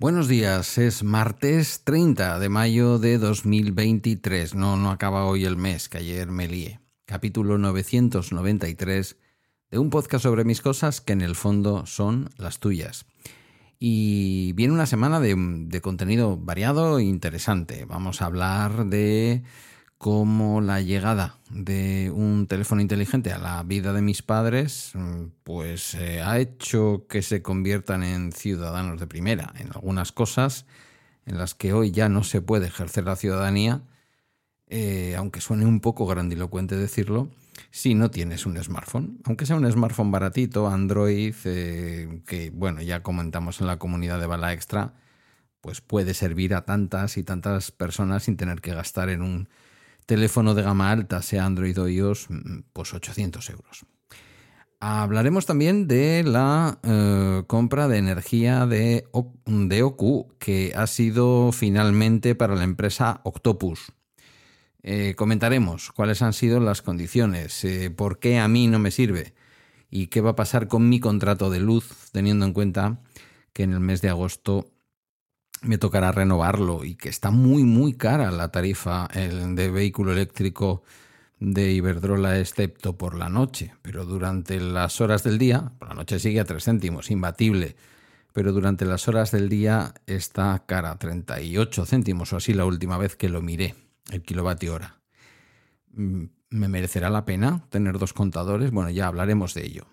Buenos días, es martes 30 de mayo de 2023. No, no acaba hoy el mes, que ayer me lié. Capítulo 993 de un podcast sobre mis cosas que en el fondo son las tuyas. Y viene una semana de, contenido variado e interesante. Vamos a hablar de cómo la llegada de un teléfono inteligente a la vida de mis padres pues eh, ha hecho que se conviertan en ciudadanos de primera en algunas cosas en las que hoy ya no se puede ejercer la ciudadanía, eh, aunque suene un poco grandilocuente decirlo, si no tienes un smartphone, aunque sea un smartphone baratito, Android, eh, que bueno, ya comentamos en la comunidad de Bala Extra, pues puede servir a tantas y tantas personas sin tener que gastar en un teléfono de gama alta, sea Android o iOS, mm, pues 800 euros. Hablaremos también de la eh, compra de energía de, de OQ, que ha sido finalmente para la empresa Octopus. Eh, comentaremos cuáles han sido las condiciones, eh, por qué a mí no me sirve y qué va a pasar con mi contrato de luz, teniendo en cuenta que en el mes de agosto me tocará renovarlo y que está muy muy cara la tarifa de vehículo eléctrico de Iberdrola excepto por la noche, pero durante las horas del día, por la noche sigue a 3 céntimos, imbatible, pero durante las horas del día está cara, 38 céntimos o así la última vez que lo miré, el kilovatio hora. Mm, ¿Me merecerá la pena tener dos contadores? Bueno, ya hablaremos de ello.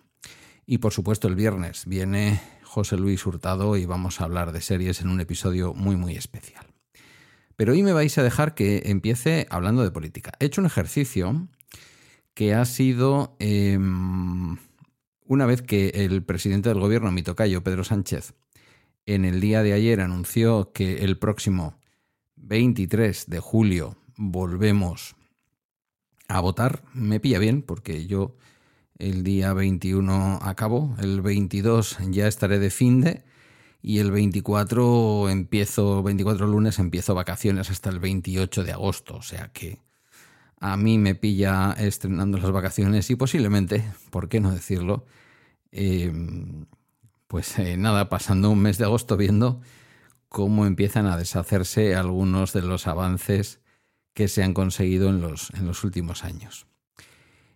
Y por supuesto el viernes viene José Luis Hurtado y vamos a hablar de series en un episodio muy muy especial. Pero hoy me vais a dejar que empiece hablando de política. He hecho un ejercicio que ha sido em, una vez que el presidente del gobierno, mi tocayo, Pedro Sánchez, en el día de ayer anunció que el próximo 23 de julio volvemos a votar, me pilla bien porque yo el día 21 acabo, el 22 ya estaré de fin de y el 24 empiezo, 24 lunes empiezo vacaciones hasta el 28 de agosto, o sea que a mí me pilla estrenando las vacaciones y posiblemente, ¿por qué no decirlo? Em, pues eh, nada, pasando un mes de agosto viendo cómo empiezan a deshacerse algunos de los avances que se han conseguido en los, en los últimos años.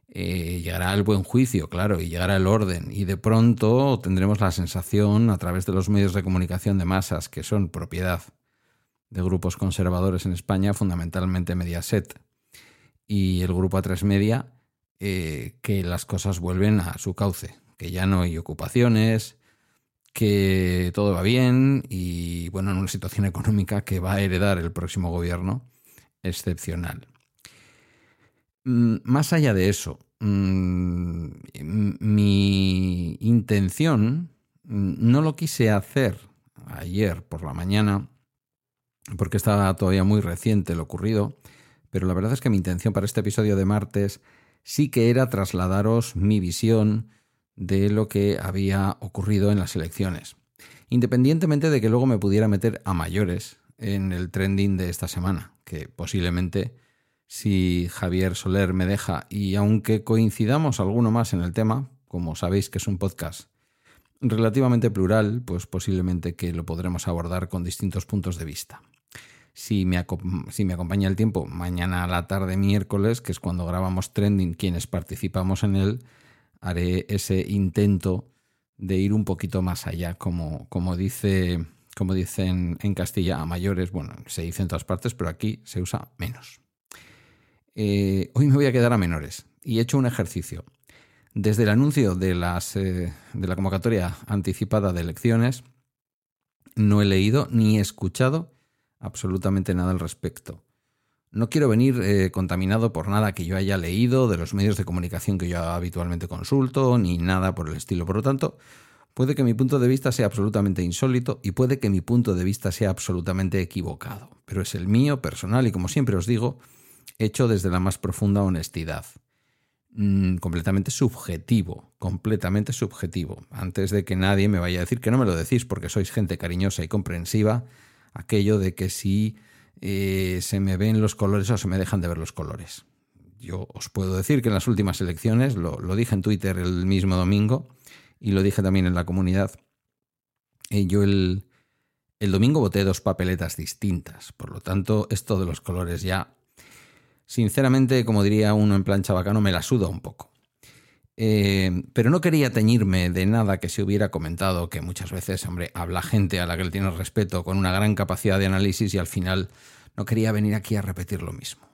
Eh, llegará el buen juicio, claro, y llegará el orden. Y de pronto tendremos la sensación, a través de los medios de comunicación de masas, que son propiedad de grupos conservadores en España, fundamentalmente Mediaset y el grupo A3 Media, eh, que las cosas vuelven a su cauce, que ya no hay ocupaciones, que todo va bien y, bueno, en una situación económica que va a heredar el próximo gobierno excepcional. Mm, más allá de eso, mm, mi intención mm, no lo quise hacer ayer por la mañana, porque estaba todavía muy reciente lo ocurrido, pero la verdad es que mi intención para este episodio de martes sí que era trasladaros mi visión de lo que había ocurrido en las elecciones, independientemente de que luego me pudiera meter a mayores en el trending de esta semana, que posiblemente si Javier Soler me deja y aunque coincidamos alguno más en el tema, como sabéis que es un podcast relativamente plural, pues posiblemente que lo podremos abordar con distintos puntos de vista. Si me, si me acompaña el tiempo, mañana a la tarde miércoles, que es cuando grabamos Trending, quienes participamos en él, haré ese intento de ir un poquito más allá, como, como dice como dicen en Castilla, a mayores, bueno, se dice en todas partes, pero aquí se usa menos. Eh, hoy me voy a quedar a menores y he hecho un ejercicio. Desde el anuncio de, las, eh, de la convocatoria anticipada de elecciones, no he leído ni escuchado absolutamente nada al respecto. No quiero venir eh, contaminado por nada que yo haya leído de los medios de comunicación que yo habitualmente consulto, ni nada por el estilo. Por lo tanto, puede que mi punto de vista sea absolutamente insólito y puede que mi punto de vista sea absolutamente equivocado. Pero es el mío, personal, y como siempre os digo, hecho desde la más profunda honestidad. mm, completamente subjetivo, completamente subjetivo. Antes de que nadie me vaya a decir que no me lo decís porque sois gente cariñosa y comprensiva, aquello de que si eh, se me ven los colores o se me dejan de ver los colores. Yo os puedo decir que en las últimas elecciones, lo, dije en Twitter el mismo domingo y lo dije también en la comunidad, eh, yo el, el domingo voté dos papeletas distintas, por lo tanto esto de los colores ya, sinceramente, como diría uno en plan chabacano, me la suda un poco. Eh, pero no quería teñirme de nada que se hubiera comentado, que muchas veces, hombre, habla gente a la que le tienes respeto con una gran capacidad de análisis y al final no quería venir aquí a repetir lo mismo.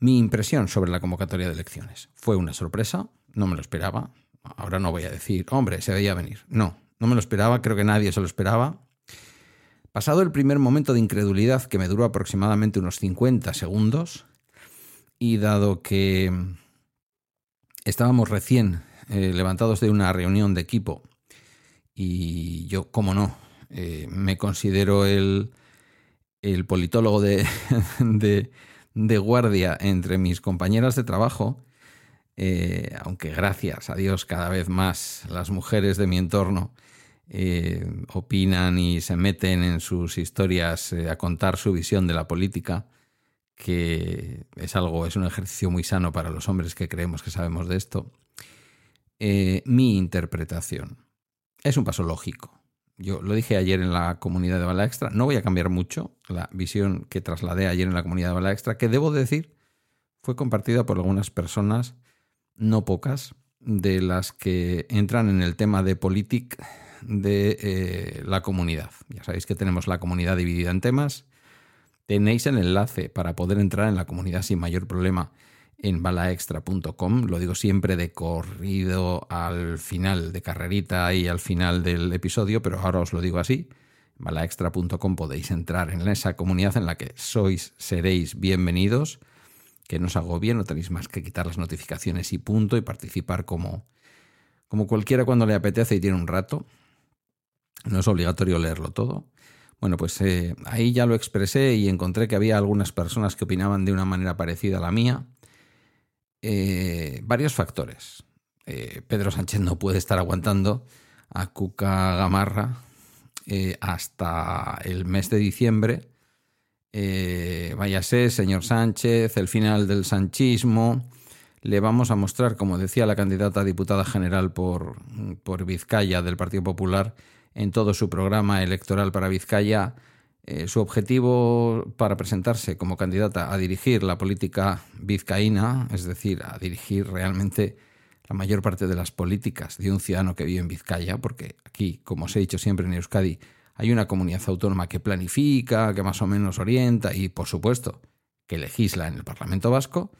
Mi impresión sobre la convocatoria de elecciones fue una sorpresa, no me lo esperaba. Ahora no voy a decir, hombre, se veía venir. No, no me lo esperaba, creo que nadie se lo esperaba. Pasado el primer momento de incredulidad, que me duró aproximadamente unos 50 segundos, y dado que estábamos recién eh, levantados de una reunión de equipo y yo, como no, eh, me considero el, el politólogo de, de, guardia entre mis compañeras de trabajo, eh, aunque gracias a Dios cada vez más las mujeres de mi entorno opinan y se meten en sus historias a contar su visión de la política, que es algo, es un ejercicio muy sano para los hombres que creemos que sabemos de esto, eh, mi interpretación es un paso lógico. Yo lo dije ayer en la comunidad de Bala Extra, no voy a cambiar mucho la visión que trasladé ayer en la comunidad de Bala Extra, que debo decir fue compartida por algunas personas, no pocas, de las que entran en el tema de política de eh, la comunidad. Ya sabéis que tenemos la comunidad dividida en temas Tenéis el enlace para poder entrar en la comunidad sin mayor problema en balaextra.com. Lo digo siempre de corrido al final, de carrerita y al final del episodio, pero ahora os lo digo así. balaextra.com podéis entrar en esa comunidad en la que sois, seréis bienvenidos. Que no os hago bien, no tenéis más que quitar las notificaciones y punto y participar como, como cualquiera cuando le apetece y tiene un rato. No es obligatorio leerlo todo. Bueno, pues eh, ahí ya lo expresé y encontré que había algunas personas que opinaban de una manera parecida a la mía. Eh, varios factores. Eh, Pedro Sánchez no puede estar aguantando a Cuca Gamarra hasta el mes de diciembre. Váyase, señor Sánchez, el final del sanchismo. Le vamos a mostrar, como decía la candidata a diputada general por, por Vizcaya del Partido Popular, en todo su programa electoral para Vizcaya eh, su objetivo para presentarse como candidata a dirigir la política vizcaína, es decir, a dirigir realmente la mayor parte de las políticas de un ciudadano que vive en Vizcaya, porque aquí, como os he dicho siempre en Euskadi, hay una comunidad autónoma que planifica, que más o menos orienta y, por supuesto, que legisla en el Parlamento Vasco,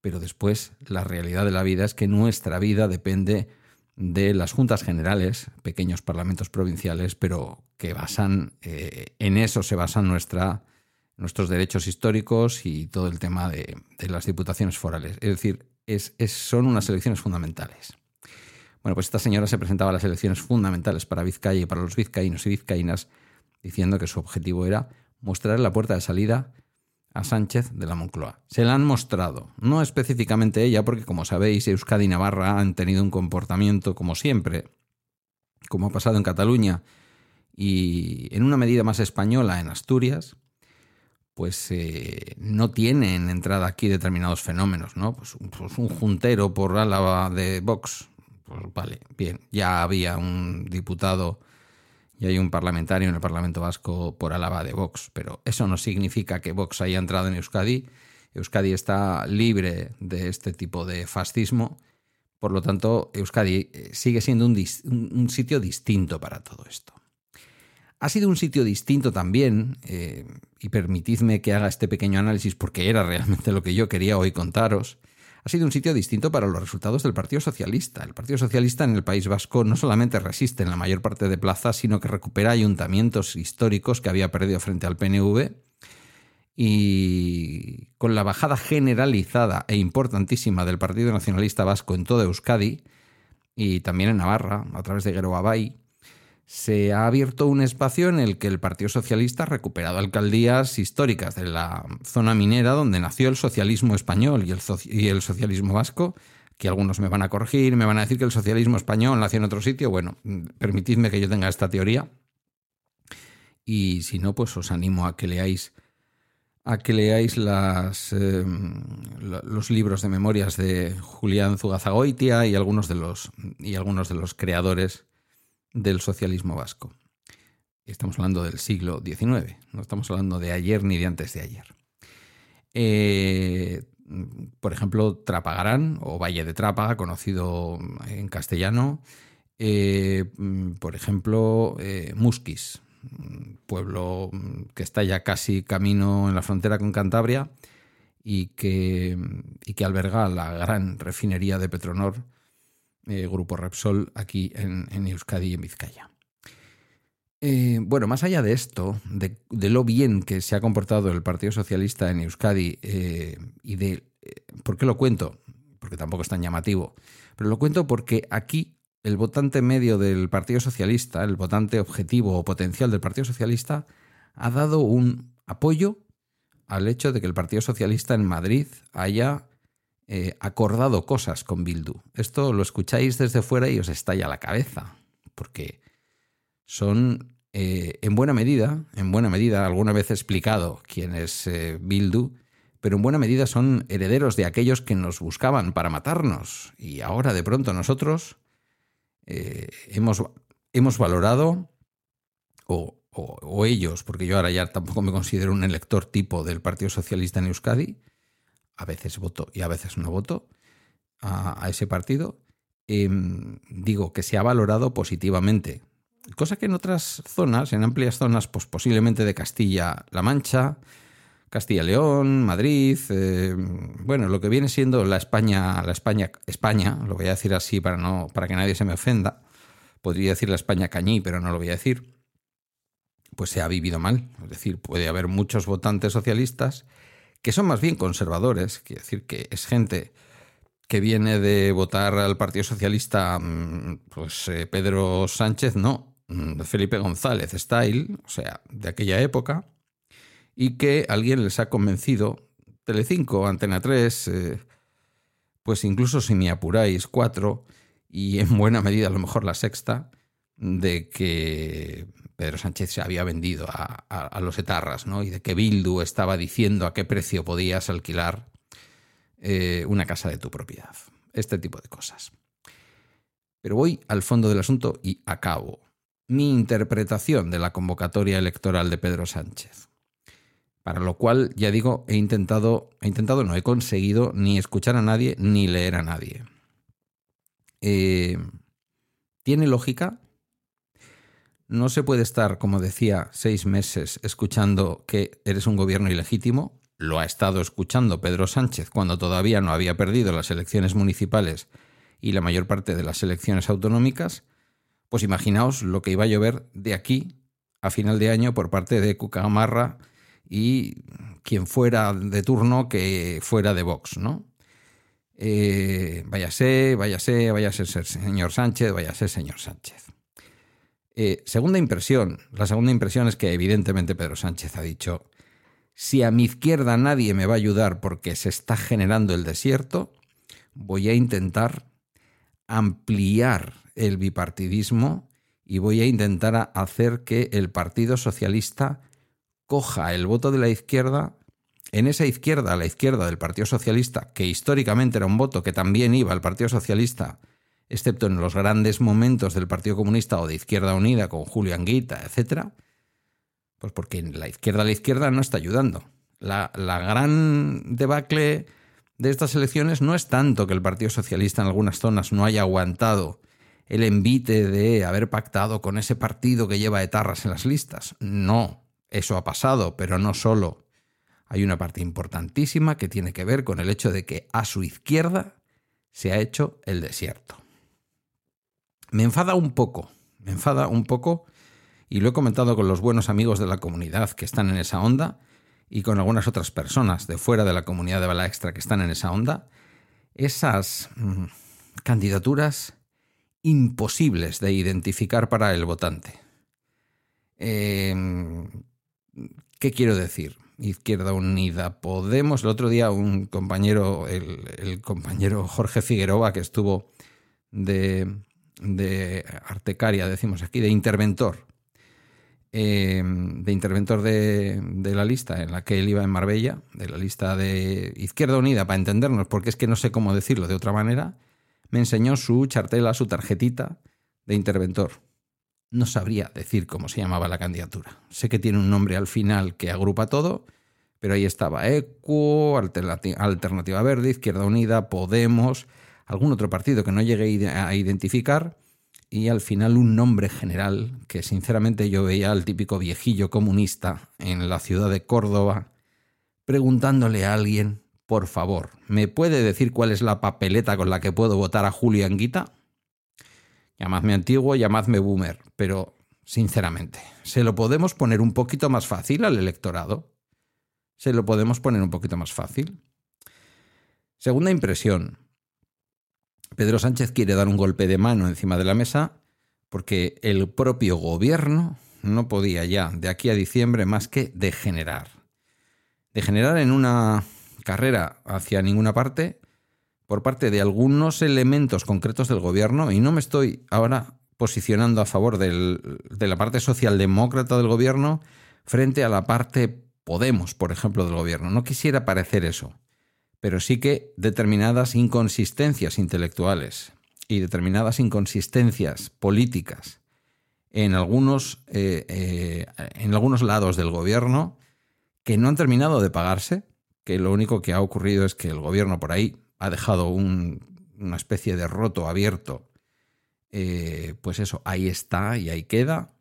pero después la realidad de la vida es que nuestra vida depende de las juntas generales, pequeños parlamentos provinciales, pero que basan, eh, en eso se basan nuestra, nuestros derechos históricos y todo el tema de, las diputaciones forales. Es decir, son unas elecciones fundamentales. Bueno, pues esta señora se presentaba a las elecciones fundamentales para Vizcaya y para los vizcaínos y vizcaínas, diciendo que su objetivo era mostrar la puerta de salida a Sánchez de la Moncloa. Se la han mostrado, no específicamente ella, porque como sabéis, Euskadi y Navarra han tenido un comportamiento como siempre, como ha pasado en Cataluña y en una medida más española en Asturias, pues eh, no tienen entrada aquí determinados fenómenos, ¿no? Pues, pues, un juntero por Álava de Vox, pues vale, bien, ya había un diputado y hay un parlamentario en el Parlamento Vasco por Álava de Vox, pero eso no significa que Vox haya entrado en Euskadi. Euskadi está libre de este tipo de fascismo, por lo tanto, Euskadi eh, sigue siendo un, sitio distinto para todo esto. Ha sido un sitio distinto también, eh, y permitidme que haga este pequeño análisis porque era realmente lo que yo quería hoy contaros, ha sido un sitio distinto para los resultados del Partido Socialista. El Partido Socialista en el País Vasco no solamente resiste en la mayor parte de plazas, sino que recupera ayuntamientos históricos que había perdido frente al PNV y con la bajada generalizada e importantísima del Partido Nacionalista Vasco en toda Euskadi y también en Navarra, a través de Gero se ha abierto un espacio en el que el Partido Socialista ha recuperado alcaldías históricas de la zona minera donde nació el socialismo español y el, socialismo vasco, que algunos me van a corregir, me van a decir que el socialismo español nació en otro sitio. Bueno, permitidme que yo tenga esta teoría. Y si no, pues os animo a que leáis a que leáis em, los libros de memorias de Julián Zugazagoitia y algunos de los, y algunos de los creadores del socialismo vasco. Estamos hablando del siglo XIX, no estamos hablando de ayer ni de antes de ayer. Eh, por ejemplo, Trapagarán o Valle de Trápaga, conocido en castellano. Eh, por ejemplo, eh, pueblo que está ya casi camino en la frontera con Cantabria y que, que alberga la gran refinería de Petronor, eh, Grupo Repsol, aquí en, Euskadi y en Vizcaya. Eh, bueno, más allá de esto, de, lo bien que se ha comportado el Partido Socialista en Euskadi eh, y de... ¿Por qué lo cuento? Porque tampoco es tan llamativo. Pero lo cuento porque aquí el votante medio del Partido Socialista, el votante objetivo o potencial del Partido Socialista, ha dado un apoyo al hecho de que el Partido Socialista en Madrid haya eh, acordado cosas con Bildu. Esto lo escucháis desde fuera y os estalla la cabeza, porque son, eh, en buena medida, en buena medida, alguna vez he explicado quién es eh, Bildu, pero en buena medida son herederos de aquellos que nos buscaban para matarnos. Y ahora de pronto nosotros hemos, hemos valorado, o, ellos, porque yo ahora ya tampoco me considero un elector tipo del Partido Socialista en Euskadi, a veces voto y a veces no voto a, ese partido, em, digo que se ha valorado positivamente. Cosa que en otras zonas, en amplias zonas, pues posiblemente de Castilla-La Mancha, Castilla-León, Madrid, eh, bueno, lo que viene siendo la España, la España, España, lo voy a decir así para no, para que nadie se me ofenda. Podría decir la España cañí, pero no lo voy a decir. Pues se ha vivido mal. Es decir, puede haber muchos votantes socialistas que son más bien conservadores, quiere decir que es gente que viene de votar al Partido Socialista, mm, pues eh, Pedro Sánchez, no, mm, Felipe González Style, o sea, de aquella época y que alguien les ha convencido, Telecinco, Antena 3, eh, pues incluso si me apuráis, 4, y en buena medida a lo mejor la sexta, de que Pedro Sánchez se había vendido a, los etarras, ¿no? Y de que Bildu estaba diciendo a qué precio podías alquilar eh, una casa de tu propiedad. Este tipo de cosas. Pero voy al fondo del asunto y acabo. Mi interpretación de la convocatoria electoral de Pedro Sánchez. Para lo cual, ya digo, he intentado, he intentado, no he conseguido ni escuchar a nadie ni leer a nadie. Eh, ¿Tiene lógica? No se puede estar, como decía, seis meses escuchando que eres un gobierno ilegítimo. Lo ha estado escuchando Pedro Sánchez cuando todavía no había perdido las elecciones municipales y la mayor parte de las elecciones autonómicas. Pues imaginaos lo que iba a llover de aquí a final de año por parte de Cucamarra y quien fuera de turno que fuera de Vox, ¿no? Eh, váyase, váyase, váyase señor Sánchez, váyase señor Sánchez. Eh, segunda impresión. La segunda impresión es que evidentemente Pedro Sánchez ha dicho, si a mi izquierda nadie me va a ayudar porque se está generando el desierto, voy a intentar ampliar el bipartidismo y voy a intentar hacer que el Partido Socialista coja el voto de la izquierda, en esa izquierda, la izquierda del Partido Socialista, que históricamente era un voto que también iba al Partido Socialista, excepto en los grandes momentos del Partido Comunista o de Izquierda Unida con Julio Anguita, etc., pues porque la izquierda a la izquierda no está ayudando. La, la gran debacle de estas elecciones no es tanto que el Partido Socialista en algunas zonas no haya aguantado el envite de haber pactado con ese partido que lleva etarras en las listas. No, eso ha pasado, pero no solo. Hay una parte importantísima que tiene que ver con el hecho de que a su izquierda se ha hecho el desierto. Me enfada un poco, me enfada un poco, y lo he comentado con los buenos amigos de la comunidad que están en esa onda y con algunas otras personas de fuera de la comunidad de Bala Extra que están en esa onda, esas mm, candidaturas imposibles de identificar para el votante. Eh, ¿Qué quiero decir? Izquierda Unida, Podemos. El otro día un compañero, el, compañero Jorge Figueroa, que estuvo de, de Artecaria, decimos aquí, de interventor, eh, de interventor de, de, la lista en la que él iba en Marbella, de la lista de Izquierda Unida, para entendernos, porque es que no sé cómo decirlo de otra manera, me enseñó su chartela, su tarjetita de interventor. No sabría decir cómo se llamaba la candidatura. Sé que tiene un nombre al final que agrupa todo, pero ahí estaba ECO, Alternativa Verde, Izquierda Unida, Podemos, algún otro partido que no llegué a identificar y al final un nombre general que sinceramente yo veía al típico viejillo comunista en la ciudad de Córdoba preguntándole a alguien, por favor, ¿me puede decir cuál es la papeleta con la que puedo votar a Julio Anguita? Llamadme antiguo, llamadme boomer, pero sinceramente, ¿se lo podemos poner un poquito más fácil al electorado? ¿Se lo podemos poner un poquito más fácil? Segunda impresión. Pedro Sánchez quiere dar un golpe de mano encima de la mesa porque el propio gobierno no podía ya de aquí a diciembre más que degenerar. Degenerar en una carrera hacia ninguna parte por parte de algunos elementos concretos del gobierno, y no me estoy ahora posicionando a favor de la parte socialdemócrata del gobierno frente a la parte Podemos, por ejemplo, del gobierno. No quisiera parecer eso, pero sí que determinadas inconsistencias intelectuales y determinadas inconsistencias políticas en algunos, eh, eh, en algunos lados del gobierno que no han terminado de pagarse, que lo único que ha ocurrido es que el gobierno por ahí ha dejado una especie de roto abierto, eh, pues eso, ahí está y ahí queda.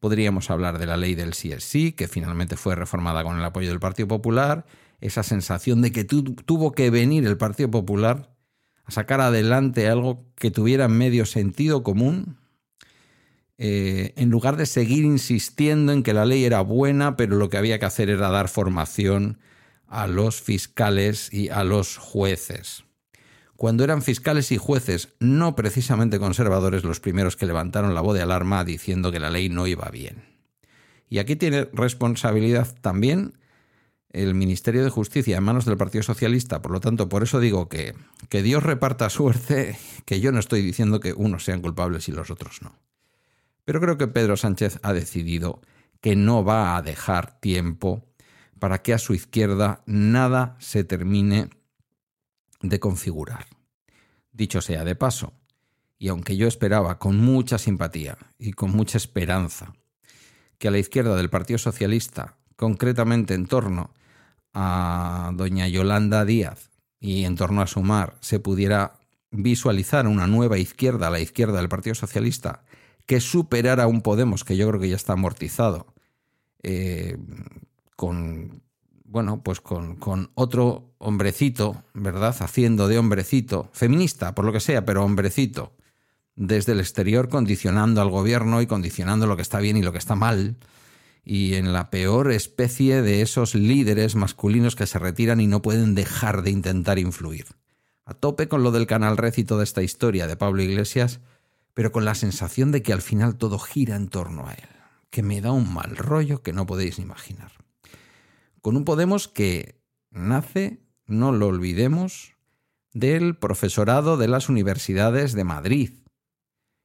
Podríamos hablar de la ley del CSC, que finalmente fue reformada con el apoyo del Partido Popular, esa sensación de que tuvo que venir el Partido Popular a sacar adelante algo que tuviera medio sentido común, eh, en lugar de seguir insistiendo en que la ley era buena, pero lo que había que hacer era dar formación a los fiscales y a los jueces. Cuando eran fiscales y jueces no precisamente conservadores los primeros que levantaron la voz de alarma diciendo que la ley no iba bien. Y aquí tiene responsabilidad también el Ministerio de Justicia en manos del Partido Socialista. Por lo tanto, por eso digo que, que Dios reparta suerte, que yo no estoy diciendo que unos sean culpables y los otros no. Pero creo que Pedro Sánchez ha decidido que no va a dejar tiempo para que a su izquierda nada se termine de configurar. Dicho sea de paso, y aunque yo esperaba con mucha simpatía y con mucha esperanza que a la izquierda del Partido Socialista, concretamente en torno a doña Yolanda Díaz y en torno a Sumar, se pudiera visualizar una nueva izquierda, la izquierda del Partido Socialista, que superara un Podemos que yo creo que ya está amortizado, eh, con, bueno, pues con, con, otro hombrecito, ¿verdad? Haciendo de hombrecito, feminista, por lo que sea, pero hombrecito, desde el exterior condicionando al gobierno y condicionando lo que está bien y lo que está mal, y en la peor especie de esos líderes masculinos que se retiran y no pueden dejar de intentar influir. A tope con lo del canal red toda esta historia de Pablo Iglesias, pero con la sensación de que al final todo gira en torno a él que me da un mal rollo que no podéis imaginar. Con un Podemos que nace, no lo olvidemos, del profesorado de las universidades de Madrid,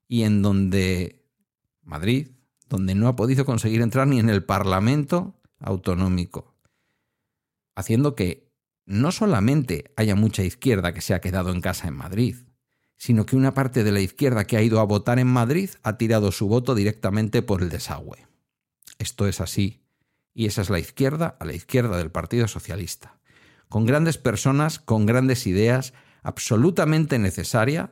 y en donde Madrid, donde no ha podido conseguir entrar ni en el Parlamento autonómico, haciendo que no solamente haya mucha izquierda que se ha quedado en casa en Madrid, sino que una parte de la izquierda que ha ido a votar en Madrid ha tirado su voto directamente por el desagüe. Esto es así, y esa es la izquierda a la izquierda del Partido Socialista, con grandes personas, con grandes ideas, absolutamente necesaria.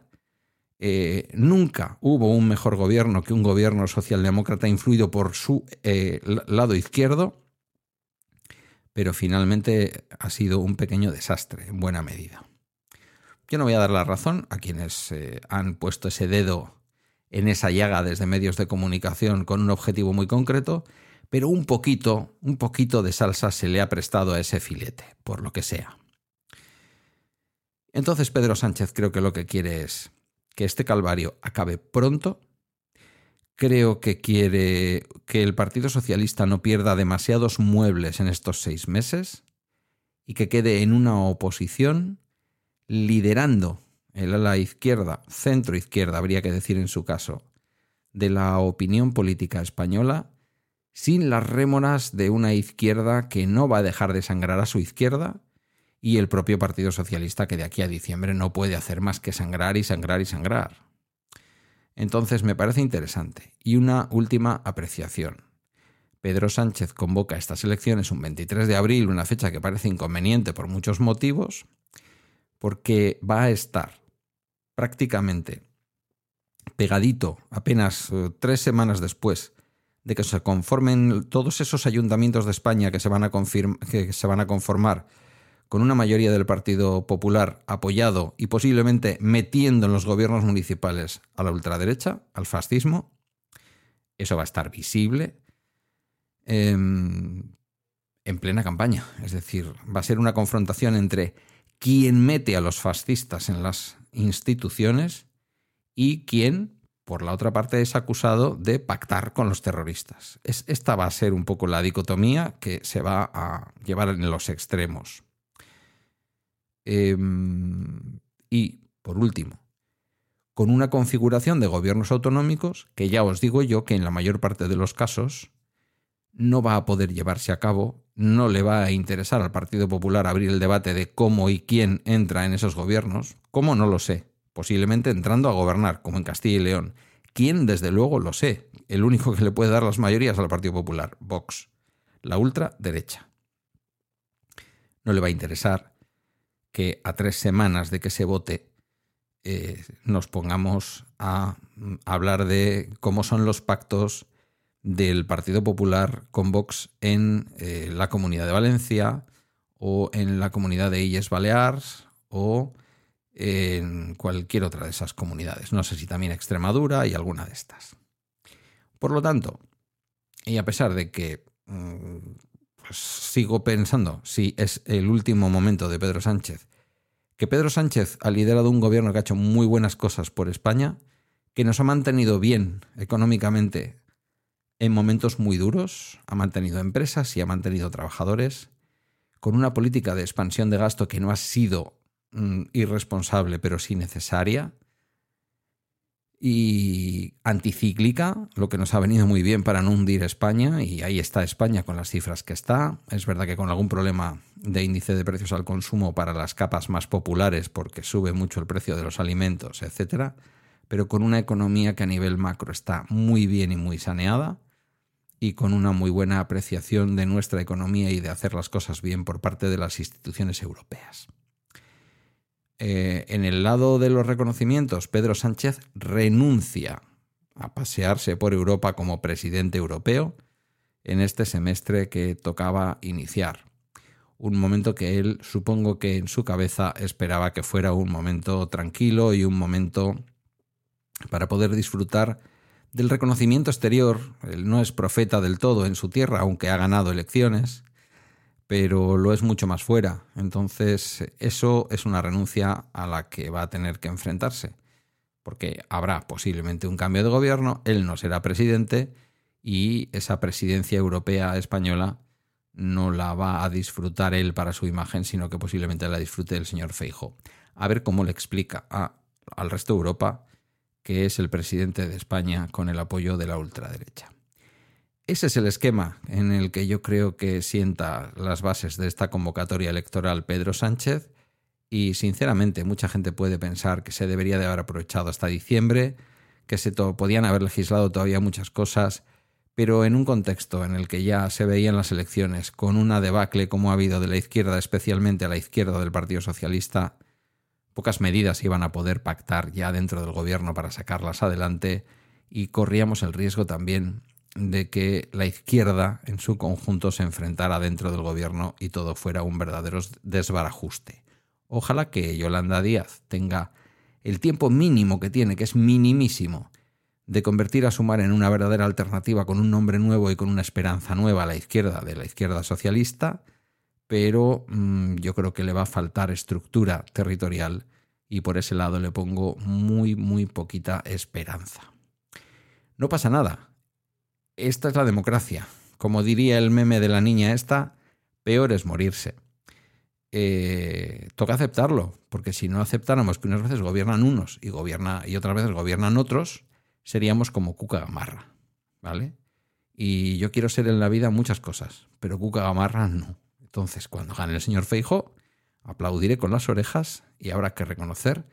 Eh, nunca hubo un mejor gobierno que un gobierno socialdemócrata influido por su eh, lado izquierdo, pero finalmente ha sido un pequeño desastre en buena medida. Yo no voy a dar la razón a quienes eh, han puesto ese dedo en esa llaga desde medios de comunicación con un objetivo muy concreto, pero un poquito, un poquito de salsa se le ha prestado a ese filete, por lo que sea. Entonces Pedro Sánchez creo que lo que quiere es que este calvario acabe pronto, creo que quiere que el Partido Socialista no pierda demasiados muebles en estos seis meses y que quede en una oposición liderando el ala izquierda, centro izquierda, habría que decir en su caso, de la opinión política española, sin las rémoras de una izquierda que no va a dejar de sangrar a su izquierda y el propio Partido Socialista que de aquí a diciembre no puede hacer más que sangrar y sangrar y sangrar. Entonces me parece interesante. Y una última apreciación. Pedro Sánchez convoca estas elecciones un 23 de abril, una fecha que parece inconveniente por muchos motivos, porque va a estar prácticamente pegadito apenas eh, tres semanas después de que se conformen todos esos ayuntamientos de España que se van a, que se van a conformar con una mayoría del Partido Popular apoyado y posiblemente metiendo en los gobiernos municipales a la ultraderecha, al fascismo. Eso va a estar visible em, en plena campaña. Es decir, va a ser una confrontación entre quien mete a los fascistas en las instituciones y quien, por la otra parte, es acusado de pactar con los terroristas. esta va a ser un poco la dicotomía que se va a llevar en los extremos. Em, y, por último, con una configuración de gobiernos autonómicos que ya os digo yo que en la mayor parte de los casos no va a poder llevarse a cabo, no le va a interesar al Partido Popular abrir el debate de cómo y quién entra en esos gobiernos, cómo no lo sé, posiblemente entrando a gobernar, como en Castilla y León. ¿Quién? Desde luego lo sé. El único que le puede dar las mayorías al Partido Popular, Vox, la ultraderecha. No le va a interesar que a tres semanas de que se vote eh, nos pongamos a mm, hablar de cómo son los pactos del Partido Popular con Vox en eh, la Comunidad de Valencia o en la Comunidad de Illes Balears o en cualquier otra de esas comunidades. No sé si también Extremadura y alguna de estas. Por lo tanto, y a pesar de que mm, sigo pensando si es el último momento de Pedro Sánchez, que Pedro Sánchez ha liderado un gobierno que ha hecho muy buenas cosas por España, que nos ha mantenido bien económicamente en momentos muy duros, ha mantenido empresas y ha mantenido trabajadores, con una política de expansión de gasto que no ha sido mm, irresponsable, pero sí necesaria, y anticíclica, lo que nos ha venido muy bien para no hundir España, y ahí está España con las cifras que está. Es verdad que con algún problema de índice de precios al consumo para las capas más populares, porque sube mucho el precio de los alimentos, etcétera, pero con una economía que a nivel macro está muy bien y muy saneada, y con una muy buena apreciación de nuestra economía y de hacer las cosas bien por parte de las instituciones europeas. Eh, en el lado de los reconocimientos, Pedro Sánchez renuncia a pasearse por Europa como presidente europeo en este semestre que tocaba iniciar. Un momento que él supongo que en su cabeza esperaba que fuera un momento tranquilo y un momento para poder disfrutar del reconocimiento exterior. Él no es profeta del todo en su tierra, aunque ha ganado elecciones pero lo es mucho más fuera. Entonces, eso es una renuncia a la que va a tener que enfrentarse, porque habrá posiblemente un cambio de gobierno, él no será presidente y esa presidencia europea española no la va a disfrutar él para su imagen, sino que posiblemente la disfrute el señor Feijo. A ver cómo le explica al resto de Europa que es el presidente de España con el apoyo de la ultraderecha. Ese es el esquema en el que yo creo que sienta las bases de esta convocatoria electoral Pedro Sánchez y sinceramente mucha gente puede pensar que se debería de haber aprovechado hasta diciembre, que se podían haber legislado todavía muchas cosas, pero en un contexto en el que ya se veían las elecciones con una debacle como ha habido de la izquierda, especialmente a la izquierda del Partido Socialista, pocas medidas iban a poder pactar ya dentro del gobierno para sacarlas adelante y corríamos el riesgo también de que la izquierda en su conjunto se enfrentara dentro del gobierno y todo fuera un verdadero desbarajuste. Ojalá que Yolanda Díaz tenga el tiempo mínimo que tiene, que es minimísimo, de convertir a Sumar en una verdadera alternativa con un nombre nuevo y con una esperanza nueva a la izquierda de la izquierda socialista, pero mm, yo creo que le va a faltar estructura territorial y por ese lado le pongo muy, muy poquita esperanza. No pasa nada. Esta es la democracia. Como diría el meme de la niña esta, peor es morirse. Eh, toca aceptarlo, porque si no aceptáramos que unas veces gobiernan unos y, gobierna, y otras veces gobiernan otros, seríamos como Cuca Gamarra, ¿vale? Y yo quiero ser en la vida muchas cosas, pero Cuca Gamarra no. Entonces, cuando gane el señor Feijo, aplaudiré con las orejas y habrá que reconocer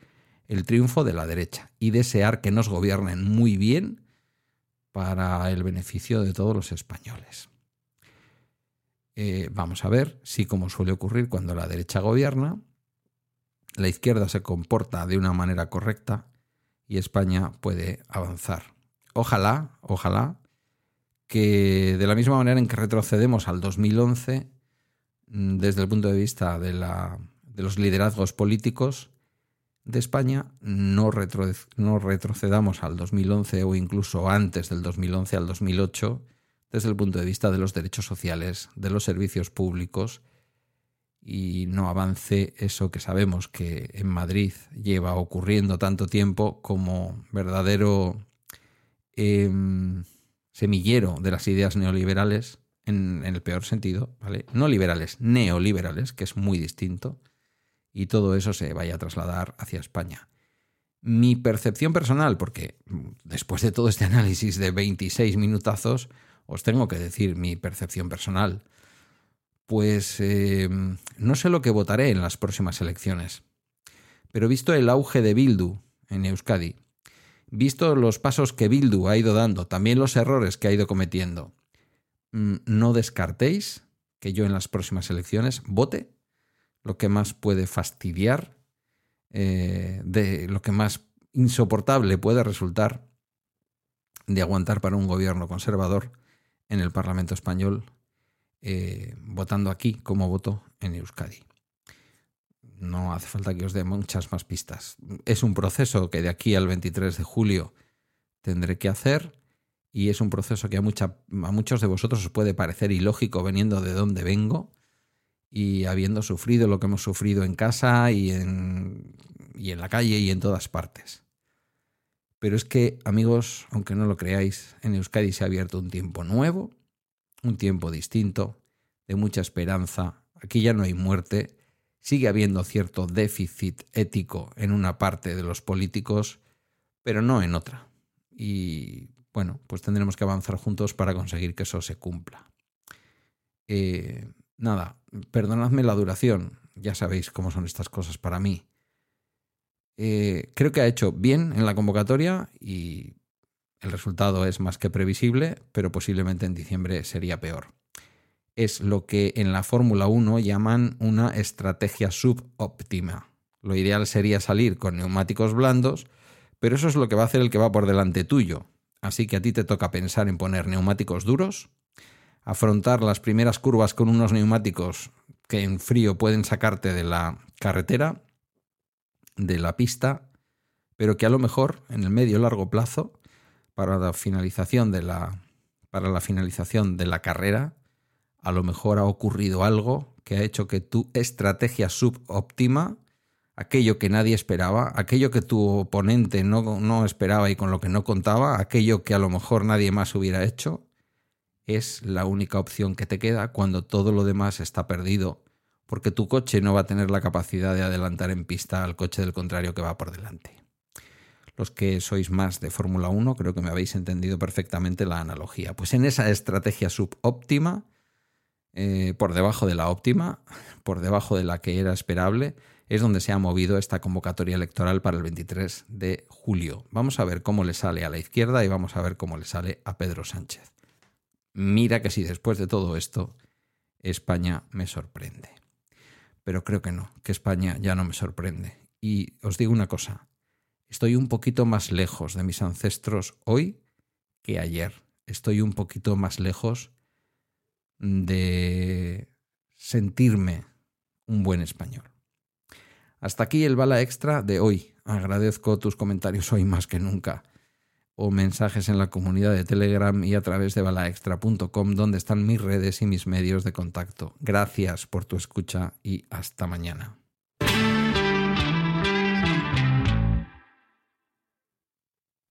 el triunfo de la derecha y desear que nos gobiernen muy bien para el beneficio de todos los españoles. Eh, vamos a ver si, como suele ocurrir cuando la derecha gobierna, la izquierda se comporta de una manera correcta y España puede avanzar. Ojalá, ojalá, que de la misma manera en que retrocedemos al 2011, mm, desde el punto de vista de, la, de los liderazgos políticos de España, no, no retrocedamos al 2011 o incluso antes del 2011 al 2008 desde el punto de vista de los derechos sociales, de los servicios públicos y no avance eso que sabemos que en Madrid lleva ocurriendo tanto tiempo como verdadero em, semillero de las ideas neoliberales en, el peor sentido. No liberales, neoliberales, que es muy distinto, y todo eso se vaya a trasladar hacia España. Mi percepción personal, porque después de todo este análisis de 26 minutazos, os tengo que decir mi percepción personal. Pues eh, no sé lo que votaré en las próximas elecciones. Pero visto el auge de Bildu en Euskadi, visto los pasos que Bildu ha ido dando, también los errores que ha ido cometiendo, mm, no descartéis que yo en las próximas elecciones vote lo que más puede fastidiar, eh, de lo que más insoportable puede resultar de aguantar para un gobierno conservador en el Parlamento español, eh, votando aquí como voto en Euskadi. No hace falta que os dé muchas más pistas. Es un proceso que de aquí al 23 de julio tendré que hacer y es un proceso que a, a muchos de vosotros os puede parecer ilógico veniendo de donde vengo y habiendo sufrido lo que hemos sufrido en casa y en, y en la calle y en todas partes. Pero es que, amigos, aunque no lo creáis, en Euskadi se ha abierto un tiempo nuevo, un tiempo distinto, de mucha esperanza. Aquí ya no hay muerte, sigue habiendo cierto déficit ético en una parte de los políticos, pero no en otra. Y bueno, pues tendremos que avanzar juntos para conseguir que eso se cumpla. Eh, nada, perdonadme la duración, ya sabéis cómo son estas cosas para mí. Eh, creo que ha hecho bien en la convocatoria y el resultado es más que previsible, pero posiblemente en diciembre sería peor. Es lo que en la Fórmula 1 llaman una estrategia subóptima. Lo ideal sería salir con neumáticos blandos, pero eso es lo que va a hacer el que va por delante tuyo. Así que a ti te toca pensar en poner neumáticos duros, afrontar las primeras curvas con unos neumáticos que en frío pueden sacarte de la carretera de la pista, pero que a lo mejor en el medio largo plazo, para la finalización de la, para la finalización de la carrera, a lo mejor ha ocurrido algo que ha hecho que tu estrategia subóptima, aquello que nadie esperaba, aquello que tu oponente no, no esperaba y con lo que no contaba, aquello que a lo mejor nadie más hubiera hecho, es la única opción que te queda cuando todo lo demás está perdido porque tu coche no va a tener la capacidad de adelantar en pista al coche del contrario que va por delante. Los que sois más de Fórmula 1 creo que me habéis entendido perfectamente la analogía. Pues en esa estrategia subóptima, eh, por debajo de la óptima, por debajo de la que era esperable, es donde se ha movido esta convocatoria electoral para el 23 de julio. Vamos a ver cómo le sale a la izquierda y vamos a ver cómo le sale a Pedro Sánchez. Mira que si después de todo esto, España me sorprende pero creo que no, que España ya no me sorprende. Y os digo una cosa, estoy un poquito más lejos de mis ancestros hoy que ayer. Estoy un poquito más lejos de sentirme un buen español. Hasta aquí el bala extra de hoy. Agradezco tus comentarios hoy más que nunca o mensajes en la comunidad de Telegram y a través de balaextra.com donde están mis redes y mis medios de contacto. Gracias por tu escucha y hasta mañana.